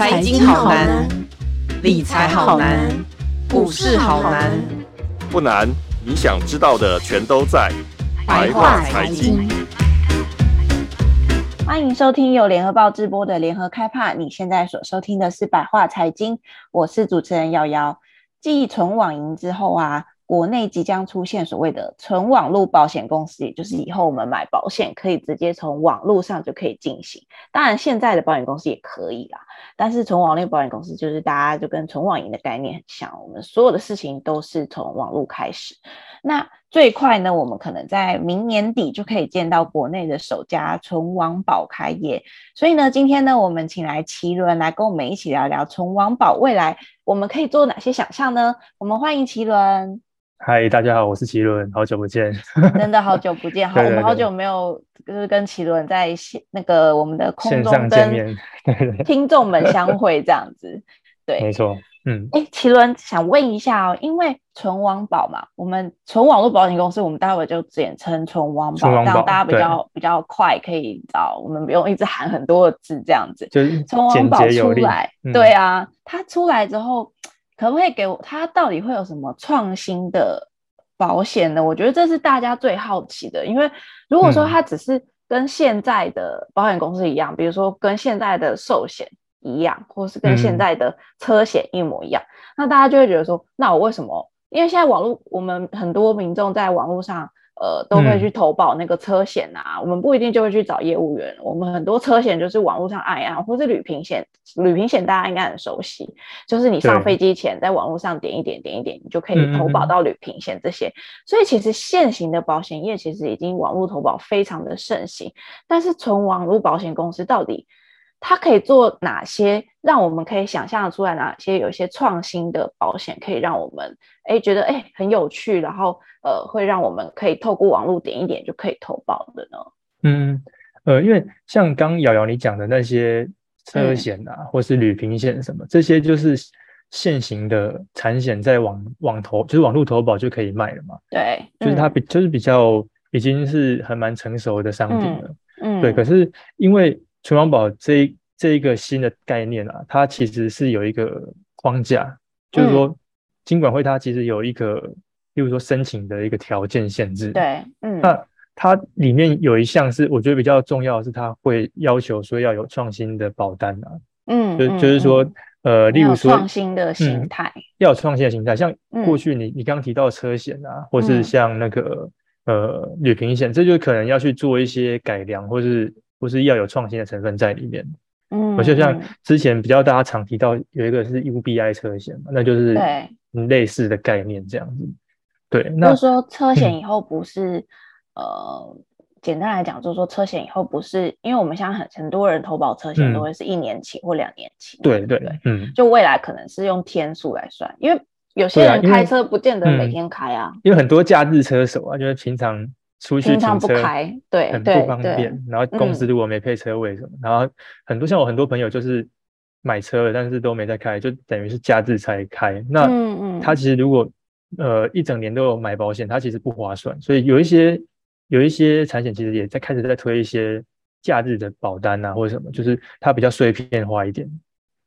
财经好难，理财好难，股市好难。不难，你想知道的全都在白话财经。欢迎收听由联合报直播的联合开帕。你现在所收听的是白话财经，我是主持人瑶瑶。继存网银之后啊。国内即将出现所谓的纯网络保险公司，也就是以后我们买保险可以直接从网络上就可以进行。当然，现在的保险公司也可以啦，但是纯网络保险公司就是大家就跟纯网银的概念很像，我们所有的事情都是从网络开始。那最快呢，我们可能在明年底就可以见到国内的首家纯网保开业。所以呢，今天呢，我们请来奇伦来跟我们一起聊聊纯网保未来我们可以做哪些想象呢？我们欢迎奇伦。嗨，大家好，我是奇伦，好久不见，真的好久不见，好，对对对，我们好久没有就是跟奇伦在线那个我们的空中跟听众们相 会这样子，对，没错，嗯，哎，奇伦想问一下哦，因为纯网保嘛，我们纯网络保险公司，我们待会就简称纯网保，这样大家比较比较快可以找，我们不用一直喊很多的字这样子，就是纯网保出来，对啊，它出来之后。可不可以给我？它到底会有什么创新的保险呢？我觉得这是大家最好奇的。因为如果说它只是跟现在的保险公司一样，嗯、比如说跟现在的寿险一样，或是跟现在的车险一模一样，嗯、那大家就会觉得说，那我为什么？因为现在网络，我们很多民众在网络上。呃，都会去投保那个车险啊，嗯、我们不一定就会去找业务员。我们很多车险就是网络上按一按，或是旅平险，旅平险大家应该很熟悉，就是你上飞机前在网络上点一点，点一点，你就可以投保到旅平险这些。所以其实现行的保险业其实已经网络投保非常的盛行，但是从网络保险公司到底它可以做哪些，让我们可以想象出来哪些有一些创新的保险可以让我们哎觉得哎很有趣，然后。呃，会让我们可以透过网络点一点就可以投保的呢？嗯，呃，因为像刚瑶瑶你讲的那些车险啊，嗯、或是旅平险什么，这些就是现行的产险，在网网投就是网络投保就可以卖了嘛。对，就是它比、嗯、就是比较已经是还蛮成熟的商品了。嗯，对。可是因为纯网保这一这一个新的概念啊，它其实是有一个框架，嗯、就是说金管会它其实有一个。例如说申请的一个条件限制，对，嗯，那它里面有一项是我觉得比较重要的是，它会要求说要有创新的保单啊，嗯，就就是说，嗯、呃，例如说创新的形态、嗯，要有创新的形态，像过去你你刚刚提到的车险啊，嗯、或是像那个呃旅平险，这就可能要去做一些改良，或是或是要有创新的成分在里面，嗯，我就像之前比较大家常提到有一个是 UBI 车险嘛，那就是对。类似的概念这样子。对，那就是说车险以后不是，嗯、呃，简单来讲，就是说车险以后不是，因为我们现在很很多人投保车险都会是一年期或两年期，对对对，嗯，就未来可能是用天数来算，因为有些人开车不见得每天开啊，因为很多假日车手啊，就是平常出去停车不开，对，很不方便，然后公司如果没配车位什么，嗯、然后很多像我很多朋友就是买车了，但是都没在开，就等于是假日才开，那他其实如果呃，一整年都有买保险，他其实不划算，所以有一些有一些产险其实也在开始在推一些假日的保单啊，或者什么，就是它比较碎片化一点。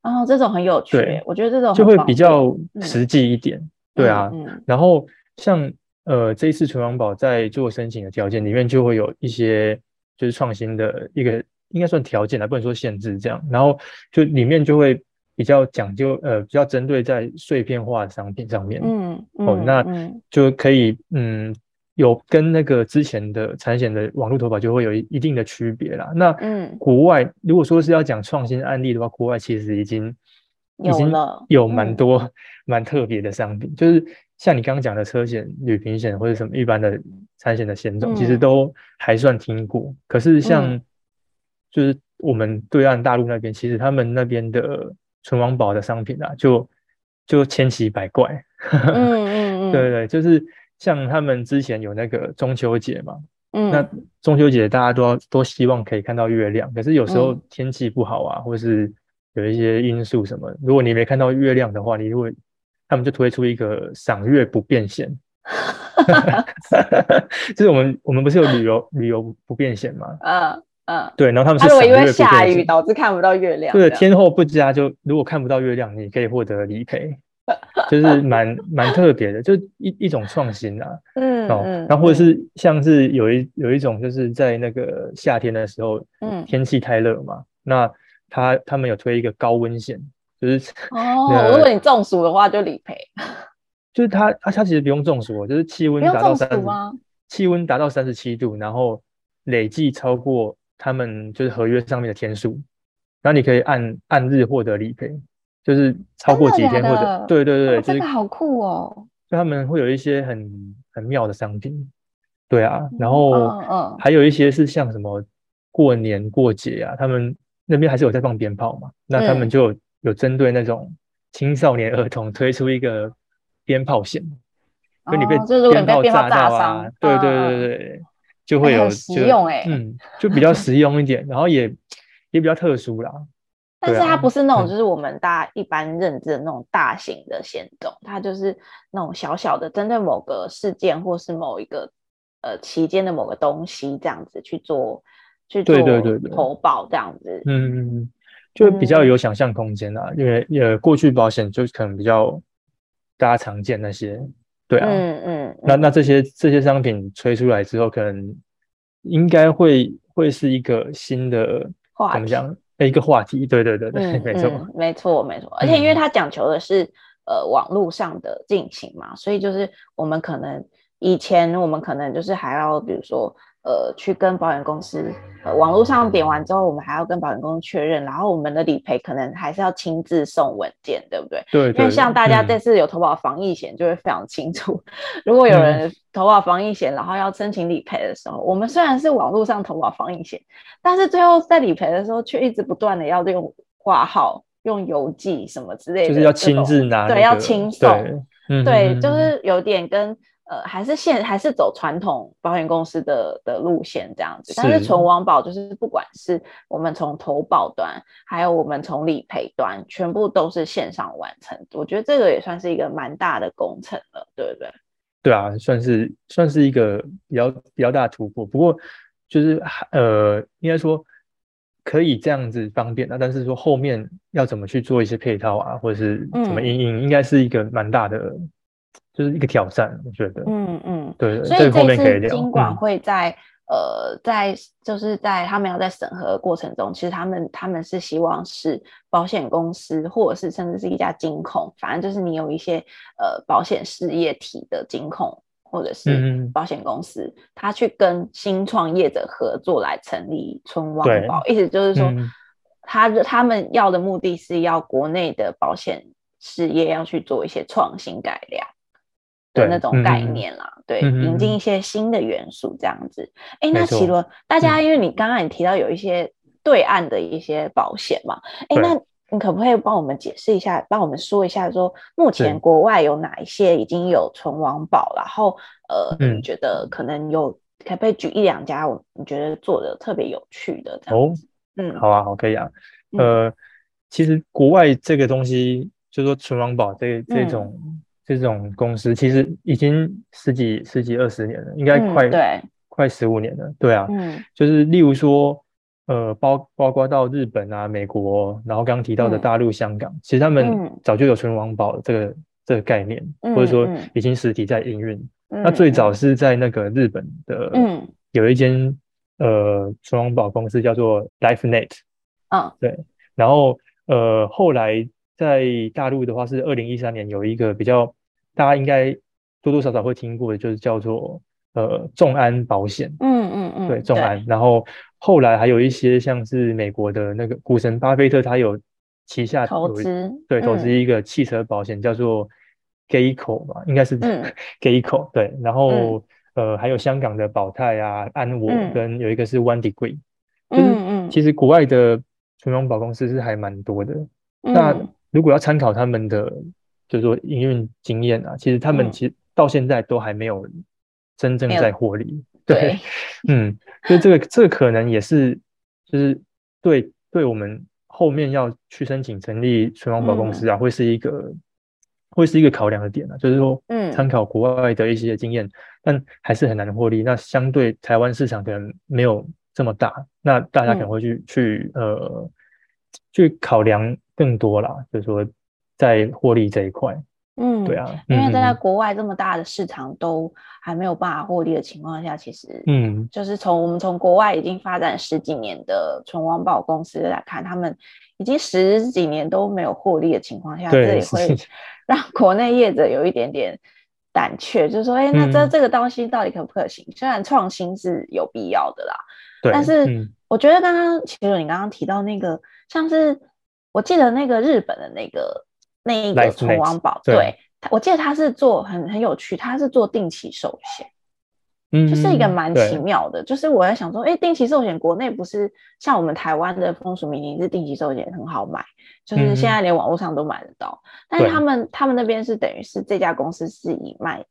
哦，这种很有趣，对，我觉得这种就会比较实际一点，嗯、对啊。然后像呃这一次存亡保在做申请的条件里面，就会有一些就是创新的一个应该算条件啦，不能说限制这样。然后就里面就会。比较讲究，呃，比较针对在碎片化的商品上面，嗯，嗯哦，那就可以，嗯，有跟那个之前的产险的网络投保就会有一一定的区别啦。那，嗯，国外如果说是要讲创新案例的话，国外其实已经已经有蛮多蛮、嗯、特别的商品，就是像你刚刚讲的车险、旅平险或者什么一般的产险的险种，嗯、其实都还算听过。可是像就是我们对岸大陆那边，其实他们那边的。存亡保的商品啊，就就千奇百怪。嗯嗯嗯，对对，就是像他们之前有那个中秋节嘛，嗯，那中秋节大家都要都希望可以看到月亮，可是有时候天气不好啊，嗯、或是有一些因素什么，如果你没看到月亮的话，你如果他们就推出一个赏月不变险，就是我们我们不是有旅游旅游不变险吗？嗯，嗯，对，然后他们是他如果因为下雨导致看不到月亮，对，天候不佳就如果看不到月亮，你可以获得理赔，就是蛮蛮特别的，就一一种创新啊。嗯，哦，然后或者是像是有一有一种就是在那个夏天的时候，嗯，天气太热嘛，那他他们有推一个高温险，就是哦，如果你中暑的话就理赔，就是他他他其实不用中暑，就是气温达到三十，气温达到三十七度，然后累计超过。他们就是合约上面的天数，然后你可以按按日获得理赔，就是超过几天或者对对对，这个好酷哦！就他们会有一些很很妙的商品，对啊，然后嗯，还有一些是像什么过年过节啊，他们那边还是有在放鞭炮嘛，那他们就有针对那种青少年儿童推出一个鞭炮险，就你被鞭炮炸到啊，对对对对。就会有实用哎，嗯，就比较实用一点，然后也也比较特殊啦。但是它不是那种就是我们大家一般认知的那种大型的险种，它就是那种小小的，针对某个事件或是某一个呃期间的某个东西这样子去做去做投保这样子。嗯嗯，就比较有想象空间啦，因为呃过去保险就可能比较大家常见那些。对啊，嗯嗯，那那这些这些商品推出来之后，可能应该会会是一个新的话题，怎么讲？一个话题，对对对对，嗯、没错、嗯，没错没错。而且因为它讲求的是、嗯、呃网络上的进行嘛，所以就是我们可能以前我们可能就是还要比如说。呃，去跟保险公司，呃，网络上点完之后，我们还要跟保险公司确认，然后我们的理赔可能还是要亲自送文件，对不对？对，对。因为像大家这次有投保防疫险，就会非常清楚。嗯、如果有人投保防疫险，然后要申请理赔的时候，我们虽然是网络上投保防疫险，但是最后在理赔的时候，却一直不断的要用挂号、用邮寄什么之类的，就是要亲自拿、那个，对，要亲送，对，嗯、对，就是有点跟。呃，还是现还是走传统保险公司的的路线这样子，但是纯网保就是不管是我们从投保端，还有我们从理赔端，全部都是线上完成。我觉得这个也算是一个蛮大的工程了，对不对？对啊，算是算是一个比较比较大的突破。不过就是呃，应该说可以这样子方便啊，但是说后面要怎么去做一些配套啊，或者是怎么因应，应该是一个蛮大的。就是一个挑战，我觉得，嗯嗯，对，所以这次金管会在、嗯、呃，在就是在他们要在审核的过程中，其实他们他们是希望是保险公司，或者是甚至是一家金控，反正就是你有一些呃保险事业体的金控或者是保险公司，嗯、他去跟新创业者合作来成立纯网保，意思就是说，嗯、他他们要的目的是要国内的保险事业要去做一些创新改良。的那种概念啦，对，嗯、对，引进一些新的元素这样子。哎、嗯，那奇罗，大家因为你刚刚也提到有一些对岸的一些保险嘛，哎、嗯，那你可不可以帮我们解释一下，帮我们说一下，说目前国外有哪一些已经有存亡保，然后呃，你觉得可能有，可不可以举一两家，我你觉得做的特别有趣的这样子？哦、嗯，好啊，好，可以啊。呃，嗯、其实国外这个东西，就是说存亡保这这种。嗯这种公司其实已经十几、十几、二十年了，应该快、嗯、对快十五年了。对啊，嗯，就是例如说，呃，包包括到日本啊、美国，然后刚刚提到的大陆、香港，嗯、其实他们早就有存亡保这个这个概念，嗯、或者说已经实体在营运。嗯、那最早是在那个日本的，嗯，有一间呃存亡保公司叫做 LifeNet，嗯，对，然后呃后来。在大陆的话，是二零一三年有一个比较大家应该多多少少会听过的，就是叫做呃众安保险。嗯嗯嗯，对，众安。然后后来还有一些像是美国的那个股神巴菲特，他有旗下投资，对，投资一个汽车保险，叫做 Geico 吧，应该是 Geico。对，然后呃还有香港的保泰啊、安我，跟有一个是 One Degree。嗯嗯，其实国外的纯网保公司是还蛮多的。那如果要参考他们的，就是说营运经验啊，其实他们其实到现在都还没有真正在获利。嗯、对，对。嗯，所以这个这个可能也是，就是对对我们后面要去申请成立纯网保公司啊，嗯、会是一个会是一个考量的点啊，就是说，嗯，参考国外的一些经验，嗯、但还是很难获利。那相对台湾市场可能没有这么大，那大家可能会去、嗯、去呃去考量更多啦，就是说在获利这一块。嗯，对啊，因为在国外这么大的市场都还没有办法获利的情况下，其实，嗯，就是从我们从国外已经发展十几年的纯王保公司来看，他们已经十几年都没有获利的情况下，这也会 让国内业者有一点点胆怯，就是说，哎，那这这个东西到底可不可行？虽然创新是有必要的啦，对，但是我觉得刚刚其实你刚刚提到那个，像是我记得那个日本的那个。那一个纯王宝，对，我记得他是做很很有趣，他是做定期寿险，嗯，就是一个蛮奇妙的。就是我在想说，哎、欸，定期寿险国内不是像我们台湾的风俗民情是定期寿险很好买，就是现在连网络上都买得到。嗯、但是他们他们那边是等于是这家公司是以卖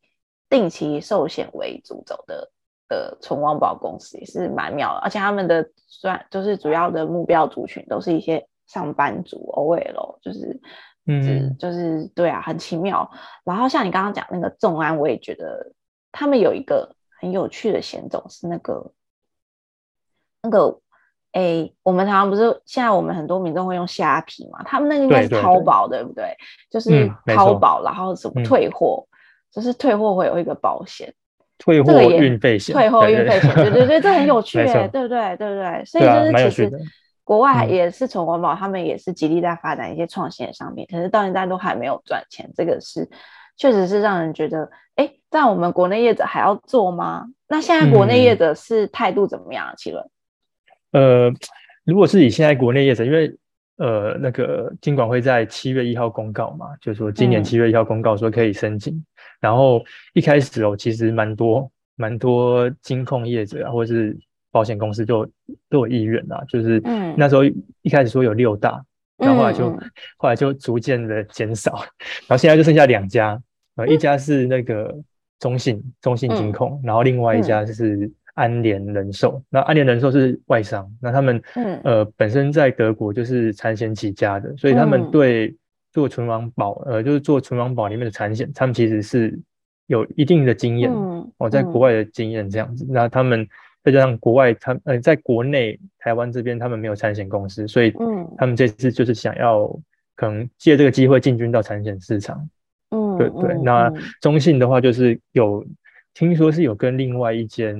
定期寿险为主走的的纯王宝公司，也是蛮妙的。而且他们的算就是主要的目标族群都是一些上班族，OL，就是。嗯，就是对啊，很奇妙。然后像你刚刚讲那个众安，我也觉得他们有一个很有趣的险种，是那个那个诶，我们常常不是现在我们很多民众会用虾皮嘛，他们那个应该是淘宝，对不对？就是淘宝，然后什么退货，就是退货会有一个保险，退货运费险，退货运费险，对对对，这很有 趣诶，对不对？对不对？所以就是其实。国外也是从环保，他们也是极力在发展一些创新的商品，可是到现在都还没有赚钱。这个是确实是让人觉得，哎，但我们国内业者还要做吗？那现在国内业者是态度怎么样？奇伦？呃，如果是以现在国内业者，因为呃那个金管会在七月一号公告嘛，就是说今年七月一号公告说可以申请，嗯、然后一开始哦，其实蛮多蛮多金控业者啊，或者是。保险公司就都有意愿啊，就是那时候一开始说有六大，嗯、然后后来就、嗯、后来就逐渐的减少，然后现在就剩下两家，呃，一家是那个中信中信金控，嗯、然后另外一家就是安联人寿。嗯、那安联人寿是外商，那他们、嗯、呃本身在德国就是产险起家的，所以他们对做存王保呃就是做存王保里面的产险，他们其实是有一定的经验，嗯、哦，在国外的经验这样子，嗯、那他们。再加上国外，他呃，在国内台湾这边，他们没有产险公司，所以他们这次就是想要可能借这个机会进军到产险市场。嗯，对对。那中信的话，就是有听说是有跟另外一间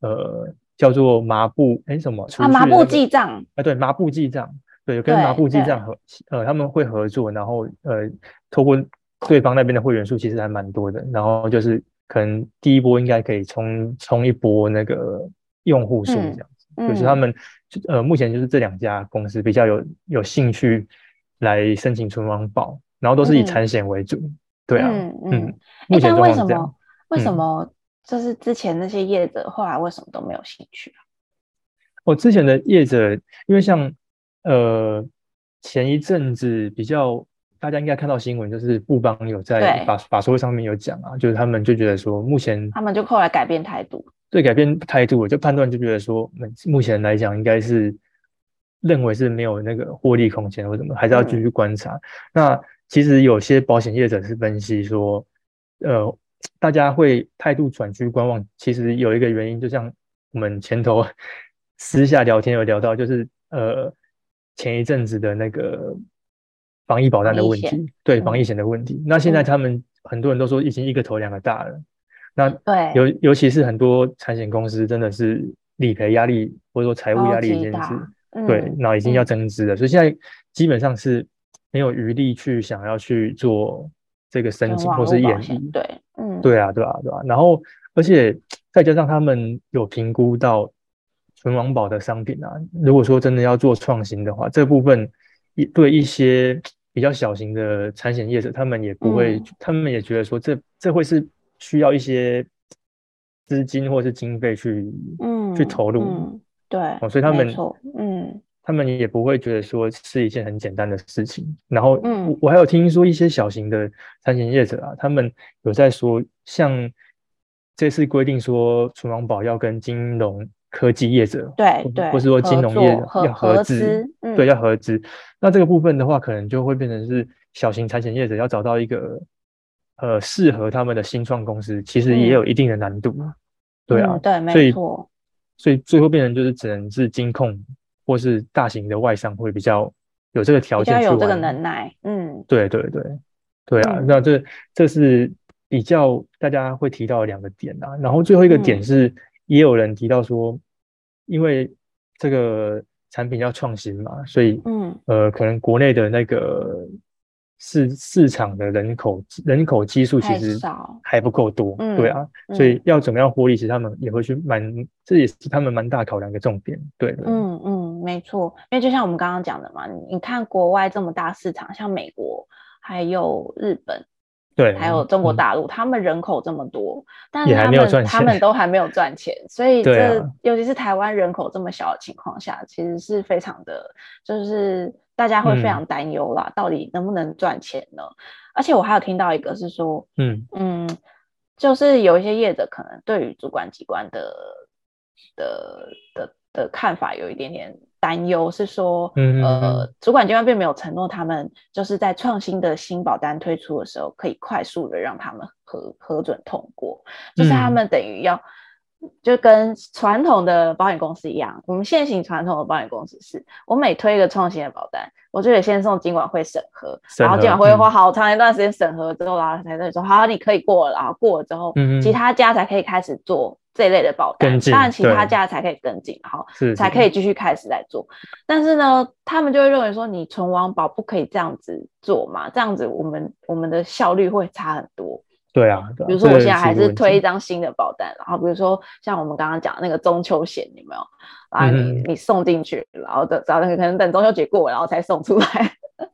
呃叫做麻布哎什么啊麻布记账啊对麻布记账对，有跟麻布记账合呃他们会合作，然后呃透过对方那边的会员数其实还蛮多的，然后就是。可能第一波应该可以冲冲一波那个用户数这样子，嗯嗯、就是他们呃目前就是这两家公司比较有有兴趣来申请存亡保，然后都是以产险为主，嗯、对啊，嗯，目前状况是这样。为什么？为什么就是之前那些业者后来为什么都没有兴趣啊？我之前的业者，因为像呃前一阵子比较。大家应该看到新闻，就是富邦有在法法说上面有讲啊，就是他们就觉得说，目前他们就后来改变态度，对，改变态度，就判断就觉得说，目前来讲应该是认为是没有那个获利空间或什么，还是要继续观察。嗯、那其实有些保险业者是分析说，呃，大家会态度转趋观望，其实有一个原因，就像我们前头 私下聊天有聊到，就是呃前一阵子的那个。防疫保单的问题，对防疫险的问题。嗯、那现在他们很多人都说已经一个头两个大了。那对，尤尤其是很多产险公司真的是理赔压力或者说财务压力已经是、嗯、对，那已经要增资了。嗯、所以现在基本上是没有余力去想要去做这个申请或是演绎。对，嗯，对啊，对啊，对啊。然后而且再加上他们有评估到纯王宝的商品啊，如果说真的要做创新的话，这部分一对一些。比较小型的产险业者，他们也不会，嗯、他们也觉得说这，这这会是需要一些资金或是经费去，嗯，去投入，嗯、对、哦，所以他们，嗯，他们也不会觉得说是一件很简单的事情。然后，嗯，我还有听说一些小型的产险业者啊，他们有在说，像这次规定说，存亡宝要跟金融。科技业者，对对，或是说金融业要合资，对，要合资。那这个部分的话，可能就会变成是小型产险业者要找到一个呃适合他们的新创公司，其实也有一定的难度。对啊，对，没错。所以最后变成就是只能是金控或是大型的外商会比较有这个条件，比较有这个能耐。嗯，对对对，对啊，嗯、那这这是比较大家会提到的两个点啊。然后最后一个点是，也有人提到说，嗯、因为这个产品要创新嘛，所以嗯呃，可能国内的那个。市市场的人口人口基数其实还不够多，对啊，所以要怎么样获利，其实他们也会去蛮，这也是他们蛮大考量的重点，对，嗯嗯，没错，因为就像我们刚刚讲的嘛，你看国外这么大市场，像美国还有日本。对，还有中国大陆，嗯、他们人口这么多，但是他们他们都还没有赚钱，所以这、啊、尤其是台湾人口这么小的情况下，其实是非常的，就是大家会非常担忧啦，嗯、到底能不能赚钱呢？而且我还有听到一个是说，嗯嗯，就是有一些业者可能对于主管机关的的的的看法有一点点。担忧是说，呃，主管机关并没有承诺他们就是在创新的新保单推出的时候，可以快速的让他们核核准通过，就是他们等于要就跟传统的保险公司一样，我们现行传统的保险公司是，我每推一个创新的保单，我就得先送金管会审核，然后金管会花好长一段时间审核之后，然后才会说好，你可以过了，然后过了之后，其他家才可以开始做。这一类的保单，当然其他家才可以跟进，然后才可以继续开始来做。但是呢，他们就会认为说，你存网保不可以这样子做嘛？这样子我们我们的效率会差很多。对啊，比如说我现在还是推一张新的保单，然后比如说像我们刚刚讲的那个中秋险，有没有？啊，你你送进去，然后等找那个可能等中秋节过，然后才送出来。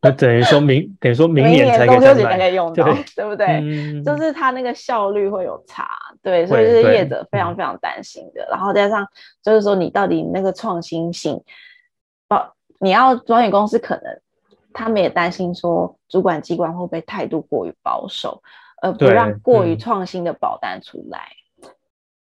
那等于说明 等于说明年才可以中秋节才可以用 到，对不对？就是它那个效率会有差。对，所以这是业者非常非常担心的。然后加上就是说，你到底那个创新性，保你要保险公司可能他们也担心说，主管机关会不会态度过于保守，而不让过于创新的保单出来。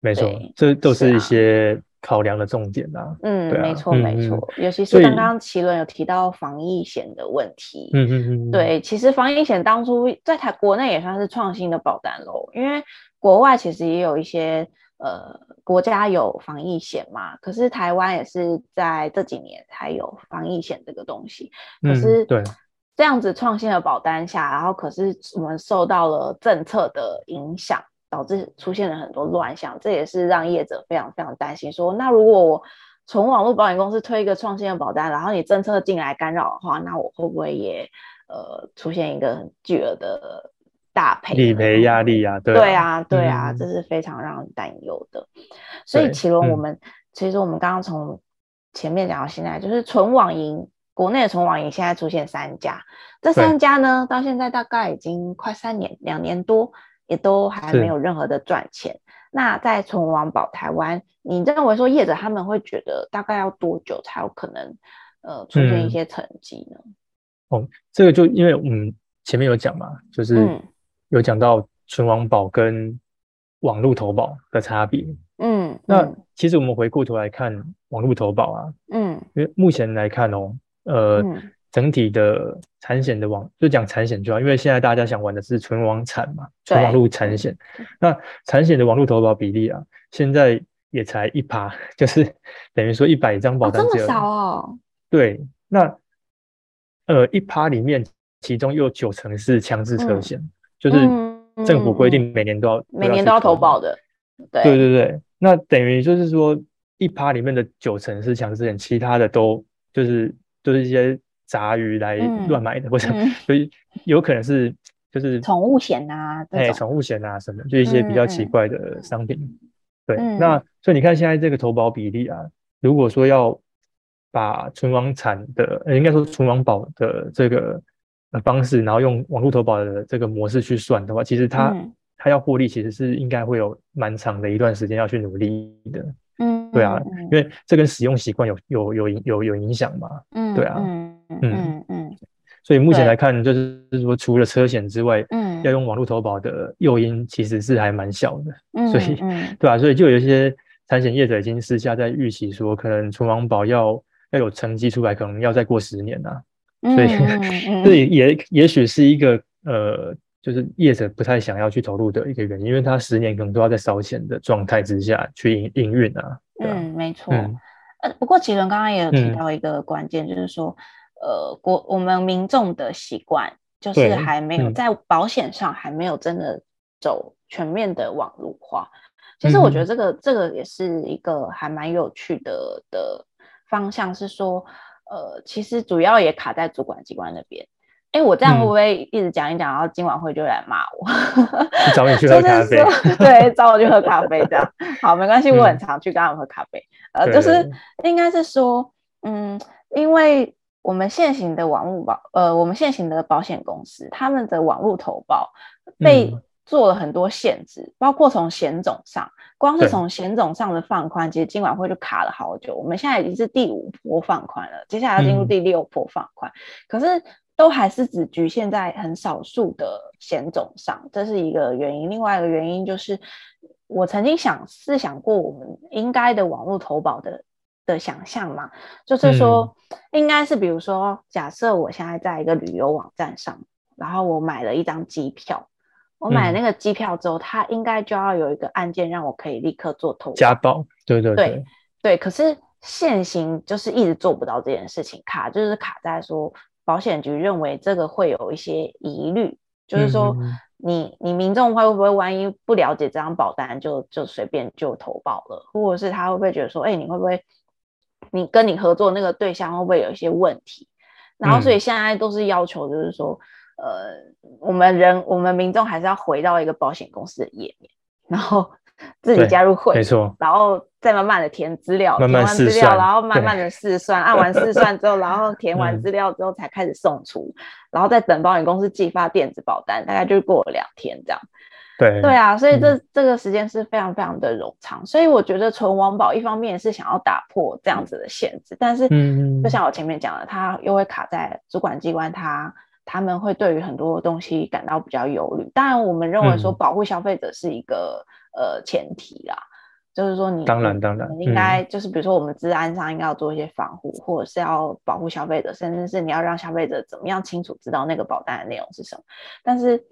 没错，这都是一些考量的重点啊。嗯，没错没错，尤其是刚刚奇伦有提到防疫险的问题。嗯嗯嗯，对，其实防疫险当初在台国内也算是创新的保单喽，因为。国外其实也有一些呃国家有防疫险嘛，可是台湾也是在这几年才有防疫险这个东西。可是对这样子创新的保单下，然后可是我们受到了政策的影响，导致出现了很多乱象，这也是让业者非常非常担心说，说那如果我从网络保险公司推一个创新的保单，然后你政策进来干扰的话，那我会不会也呃出现一个很巨额的？大赔理赔压力啊，对啊，对啊，对啊，这是非常让人担忧的。嗯、所以麒麟，我们、嗯、其实我们刚刚从前面讲到现在，就是纯网银，国内的纯网银现在出现三家，这三家呢，到现在大概已经快三年，两年多，也都还没有任何的赚钱。那在存网保台湾，你认为说业者他们会觉得大概要多久才有可能呃出现一些成绩呢、嗯？哦，这个就因为我们前面有讲嘛，就是。嗯有讲到存网保跟网络投保的差别，嗯，那其实我们回过头来看网络投保啊，嗯，因为目前来看哦，呃，嗯、整体的产险的网就讲产险就好，因为现在大家想玩的是纯网产嘛，纯网络产险，那产险的网络投保比例啊，现在也才一趴，就是等于说一百张保单只有、哦、这么少哦，对，那呃一趴里面，其中又有九成是强制车险。嗯就是政府规定每年都要、嗯、每年都要投保的，对对对对，那等于就是说一趴里面的九成是强制险，其他的都就是都、就是一些杂鱼来乱买的，嗯、或 者所以有可能是就是宠物险啊，哎，宠物险啊什么，就一些比较奇怪的商品。嗯、对，嗯、那所以你看现在这个投保比例啊，如果说要把存亡产的，呃，应该说存亡保的这个。的方式，然后用网络投保的这个模式去算的话，其实它它、嗯、要获利，其实是应该会有蛮长的一段时间要去努力的。嗯，对啊，嗯、因为这跟使用习惯有有有有有影响嘛。嗯，对啊，嗯嗯嗯，嗯所以目前来看，就是说除了车险之外，嗯，要用网络投保的诱因其实是还蛮小的。嗯，所以对啊，所以就有一些产险业者已经私下在预期说，可能存网保要要有成绩出来，可能要再过十年啊。所以，这也也也许是一个呃，就是业者不太想要去投入的一个原因，因为他十年可能都要在烧钱的状态之下去营营运啊。嗯，没错。呃、嗯，不过启伦刚刚也有提到一个关键，嗯、就是说，呃，国我们民众的习惯就是还没有在保险上还没有真的走全面的网络化。其实我觉得这个、嗯、这个也是一个还蛮有趣的的方向，是说，呃，其实主要也卡在主管机关那边。哎，我这样会不会一直讲一讲，然后今晚会就来骂我？找你去喝咖啡，对，找我去喝咖啡这样。好，没关系，我很常去跟他们喝咖啡。嗯、呃，就是应该是说，嗯，因为我们现行的网络保，呃，我们现行的保险公司，他们的网络投保被做了很多限制，嗯、包括从险种上，光是从险种上的放宽，其实今晚会就卡了好久。我们现在已经是第五波放宽了，接下来要进入第六波放宽，嗯、可是。都还是只局限在很少数的险种上，这是一个原因。另外一个原因就是，我曾经想试想过，我们应该的网络投保的的想象嘛，就是说，应该是比如说，假设我现在在一个旅游网站上，然后我买了一张机票，我买了那个机票之后，它应该就要有一个按键让我可以立刻做投保。加保，对对对。可是现行就是一直做不到这件事情，卡就是卡在说。保险局认为这个会有一些疑虑，就是说你，你你民众会不会万一不了解这张保单就就随便就投保了，或者是他会不会觉得说，哎、欸，你会不会你跟你合作那个对象会不会有一些问题？然后所以现在都是要求，就是说，嗯、呃，我们人我们民众还是要回到一个保险公司的页面，然后。自己加入会，没错，然后再慢慢的填资料，慢慢，填完资料，然后慢慢的试算，按完试算之后，然后填完资料之后才开始送出，嗯、然后再等保险公司寄发电子保单，大概就过了两天这样。对对啊，所以这、嗯、这个时间是非常非常的冗长，所以我觉得存王保一方面是想要打破这样子的限制，但是就像我前面讲的，他又会卡在主管机关它，他他们会对于很多东西感到比较忧虑。当然，我们认为说保护消费者是一个。呃，前提啦，就是说你当然当然应该就是比如说我们治安上应该要做一些防护，嗯、或者是要保护消费者，甚至是你要让消费者怎么样清楚知道那个保单的内容是什么。但是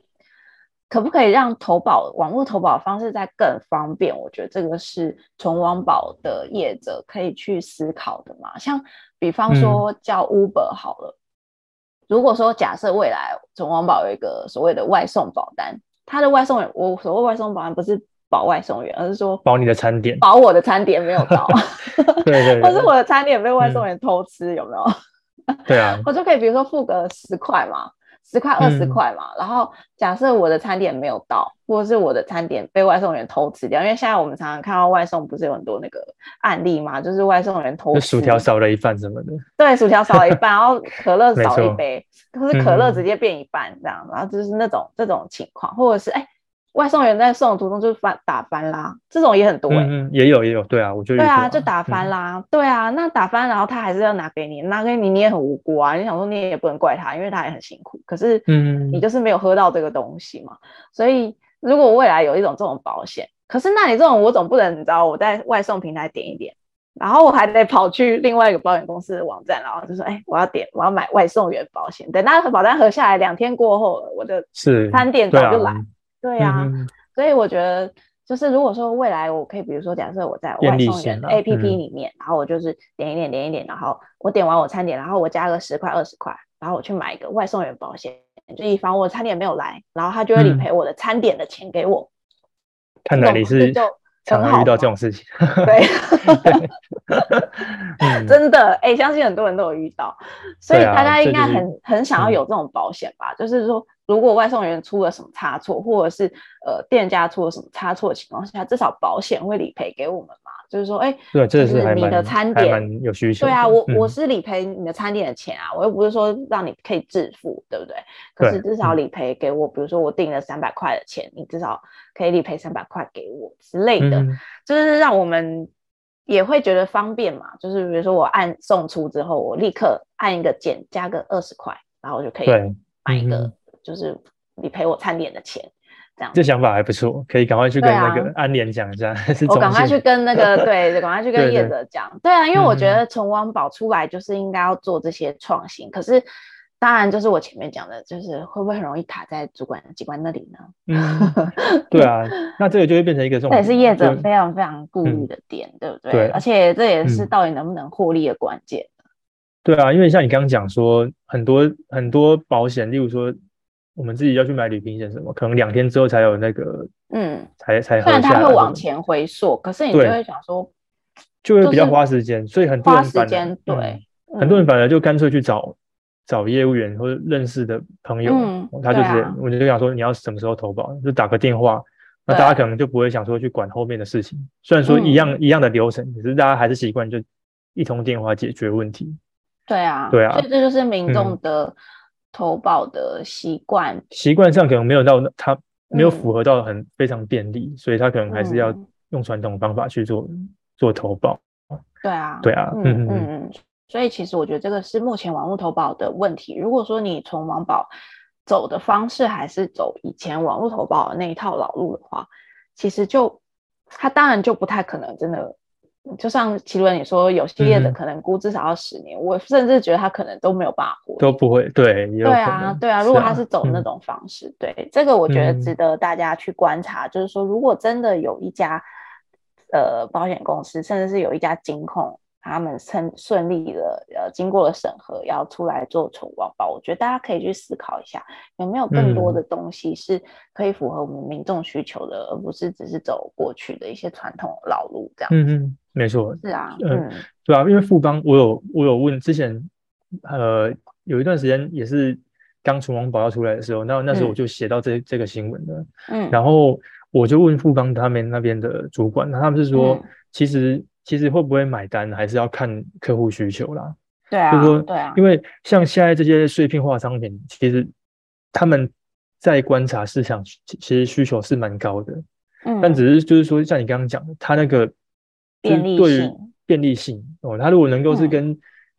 可不可以让投保网络投保方式再更方便？我觉得这个是纯网保的业者可以去思考的嘛。像比方说叫 Uber 好了，嗯、如果说假设未来纯网保有一个所谓的外送保单，它的外送员，我所谓外送保单不是。保外送员，而是说保你的餐点，保我的餐点没有到，对，对对，或是我的餐点被外送员偷吃，嗯、有没有？对啊，我就可以比如说付个十块嘛，十块二十块嘛，嗯、然后假设我的餐点没有到，或者是我的餐点被外送员偷吃掉，因为现在我们常常看到外送不是有很多那个案例嘛，就是外送员偷吃薯条少了一半什么的，对，薯条少了一半，然后可乐少一杯，错可是可乐直接变一半这样，嗯、然后就是那种这种情况，或者是哎。外送员在送的途中就翻打翻啦，这种也很多、欸、嗯，也有也有，对啊，我觉得对啊，就打翻啦，嗯、对啊，那打翻，然后他还是要拿给你，拿给你，你也很无辜啊，你想说你也不能怪他，因为他也很辛苦，可是嗯，你就是没有喝到这个东西嘛，嗯、所以如果未来有一种这种保险，可是那你这种我总不能你知道我在外送平台点一点，然后我还得跑去另外一个保险公司的网站，然后就说哎，我要点我要买外送员保险，等那个保单核下来两天过后，我的餐点早就来。对呀、啊，嗯、所以我觉得就是如果说未来我可以，比如说假设我在外送员 A P P 里面，嗯、然后我就是点一点点一点，然后我点完我餐点，然后我加个十块二十块，然后我去买一个外送员保险，就以防我餐点没有来，然后他就会理赔我的餐点的钱给我。看来你是 常常遇到这种事情，对，真的哎、欸，相信很多人都有遇到，所以大家应该很、就是、很想要有这种保险吧，嗯、就是说。如果外送员出了什么差错，或者是呃店家出了什么差错的情况下，至少保险会理赔给我们嘛？就是说，哎、欸，对，这是你的餐点有需求。对啊，我、嗯、我是理赔你的餐点的钱啊，我又不是说让你可以自付，对不对？可是至少理赔给我，嗯、比如说我订了三百块的钱，你至少可以理赔三百块给我之类的，嗯、就是让我们也会觉得方便嘛。就是比如说我按送出之后，我立刻按一个减，加个二十块，然后我就可以买一个。就是你赔我餐点的钱，这样。这想法还不错，可以赶快去跟那个安联讲一下。啊、我赶快去跟那个对，赶快去跟业者讲。对，啊，因为我觉得从网保出来就是应该要做这些创新，嗯、可是当然就是我前面讲的，就是会不会很容易卡在主管机关那里呢？嗯，对啊，那这个就会变成一个这种，这也是业者非常非常顾虑的点，嗯、对不对？对，而且这也是到底能不能获利的关键。对啊，因为像你刚刚讲说，很多很多保险，例如说我们自己要去买旅行险什么，可能两天之后才有那个，嗯，才才虽然它会往前回溯，可是你就会想说，就会比较花时间，所以很多人花时间，对、嗯，很多人反而就干脆去找找业务员或者认识的朋友，嗯、他就是、啊、我就想说你要什么时候投保，就打个电话，那大家可能就不会想说去管后面的事情，虽然说一样、嗯、一样的流程，可是大家还是习惯就一通电话解决问题。对啊，对啊，所以这就是民众的投保的习惯，习惯上可能没有到他没有符合到很非常便利，所以他可能还是要用传统方法去做做投保。对啊，对啊，嗯嗯嗯，所以其实我觉得这个是目前网络投保的问题。如果说你从网保走的方式还是走以前网络投保的那一套老路的话，其实就他当然就不太可能真的。就像奇伦你说，有系列的可能估至少要十年，嗯，我甚至觉得他可能都没有办法活，都不会。对，对啊，对啊。如果他是走那种方式，啊，对这个我觉得值得大家去观察。嗯，就是说，如果真的有一家呃保险公司，甚至是有一家金控。他们顺顺利的呃，经过了审核，要出来做宠物网保，我觉得大家可以去思考一下，有没有更多的东西是可以符合我们民众需求的，嗯，而不是只是走过去的一些传统老路这样。嗯嗯，没错。是啊，呃、嗯，对啊，因为富邦，我有我有问之前，呃，有一段时间也是刚宠物网保要出来的时候，那那时候我就写到这、嗯、这个新闻的，嗯，然后我就问富邦他们那边的主管，那他们是说，嗯、其实。其实会不会买单，还是要看客户需求啦。对啊，就是说，对啊，因为像现在这些碎片化商品，其实他们在观察市场，其实需求是蛮高的。嗯，但只是就是说，像你刚刚讲的，他那个便利性，便利性哦，它如果能够是跟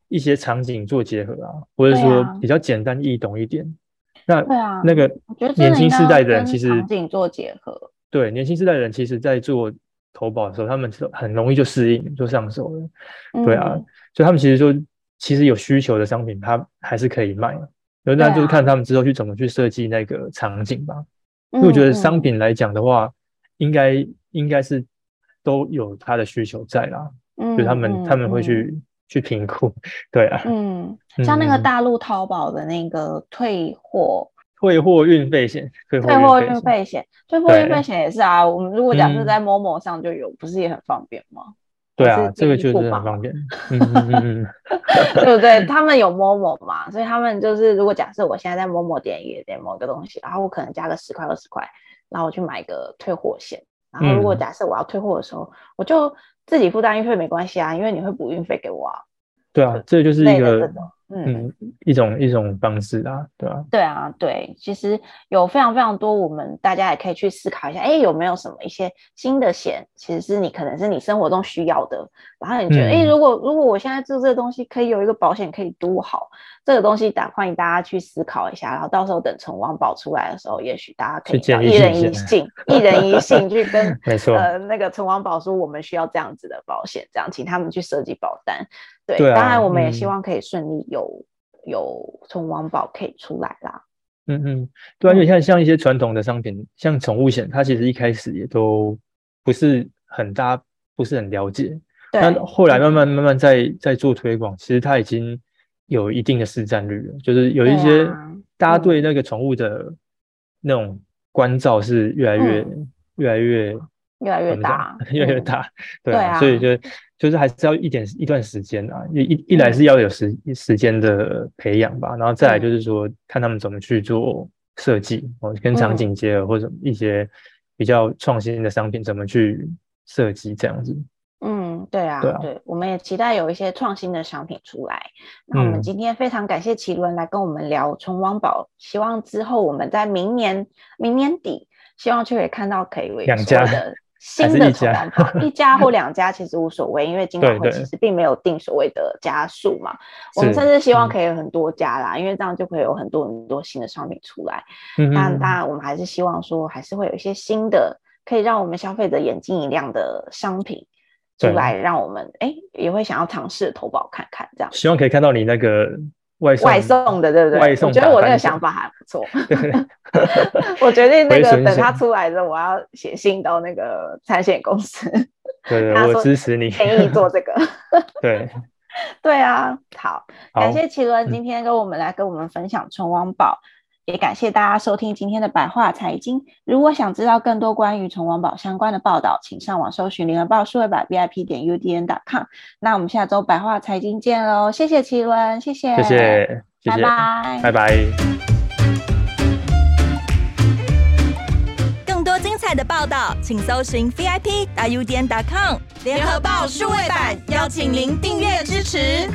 一些场景做结合啊，或者说比较简单易懂一点，那对啊，那个年轻世代的人其实场景做结合，对年轻世代的人，其实在做。投保的时候，他们是很容易就适应，就上手了。对啊，嗯、所以他们其实就其实有需求的商品，他还是可以卖。那、那、就是看他们之后去怎么去设计那个场景吧。因为我觉得商品来讲的话，嗯、应该应该是都有他的需求在啦。嗯，就他们、嗯、他们会去、嗯、去评估。对啊，嗯，像那个大陆淘宝的那个退货。退货运费险，退货运费险，退货运费险也是啊。我们如果假设在 Momo 上就有、嗯，不是也很方便吗？对啊，这个就是很方便。嗯嗯嗯，对不对？他们有 Momo 嘛，所以他们就是，如果假设我现在在 Momo 点一点某个东西，然后我可能加个十块二十块，然后我去买个退货险。然后如果假设我要退货的时候、嗯，我就自己负担运费没关系啊，因为你会补运费给我啊。对啊，这就是一个。嗯，一种一种方式啊，对吧、啊？对啊，对，其实有非常非常多，我们大家也可以去思考一下，哎，有没有什么一些新的险，其实是你可能是你生活中需要的，然后你觉得，哎、嗯，如果如果我现在做这个东西，可以有一个保险可以多好，这个东西打欢迎大家去思考一下，然后到时候等宠网保出来的时候，也许大家可以一人一信，一人一信去跟 没错呃那个宠网保说，我们需要这样子的保险，这样请他们去设计保单。对，对啊、当然我们也希望可以顺利有、嗯、有宠网保可以出来啦。嗯嗯，对啊，因为像像一些传统的商品，像宠物险，它其实一开始也都不是很大，不是很了解。对。但后来慢慢慢慢在在做推广，其实它已经有一定的市占率了。就是有一些大家对那个宠物的那种关照是越来越、嗯、越来越。越来越大，越来越大，对啊，啊所以就就是还是要一点一段时间啊，一一一来是要有时、嗯、时间的培养吧，然后再来就是说看他们怎么去做设计哦，跟场景结合或者一些比较创新的商品怎么去设计这样子。嗯，对啊，对啊，对，我们也期待有一些创新的商品出来。那我们今天非常感谢奇伦来跟我们聊崇王宝，希望之后我们在明年明年底，希望就可以看到可以为两家的。新的宠网保，一家或两家其实无所谓，因为金管会其实并没有定所谓的家数嘛。我们甚至希望可以有很多家啦，因为这样就会有很多很多新的商品出来。嗯，但当然，我们还是希望说，还是会有一些新的可以让我们消费者眼睛一亮的商品出来，让我们哎也会想要尝试投保看看这样。希望可以看到你那个外送外送的，对不对？外送，我觉得我那个想法还不错。我决定那个等他出来之后，我要写信到那个产险公司。对，对，我支持你，愿意做这个。对，对啊，好，好感谢奇伦今天跟我们来跟我们分享纯王保。也感谢大家收听今天的白话财经。如果想知道更多关于纯王宝相关的报道，请上网搜寻联合报数位版 VIP 点 UDN.com。那我们下周白话财经见喽！谢谢奇伦，谢谢，谢谢，拜拜，拜拜。更多精彩的报道，请搜寻 VIP 点 UDN.com 联合报数位版，邀请您订阅支持。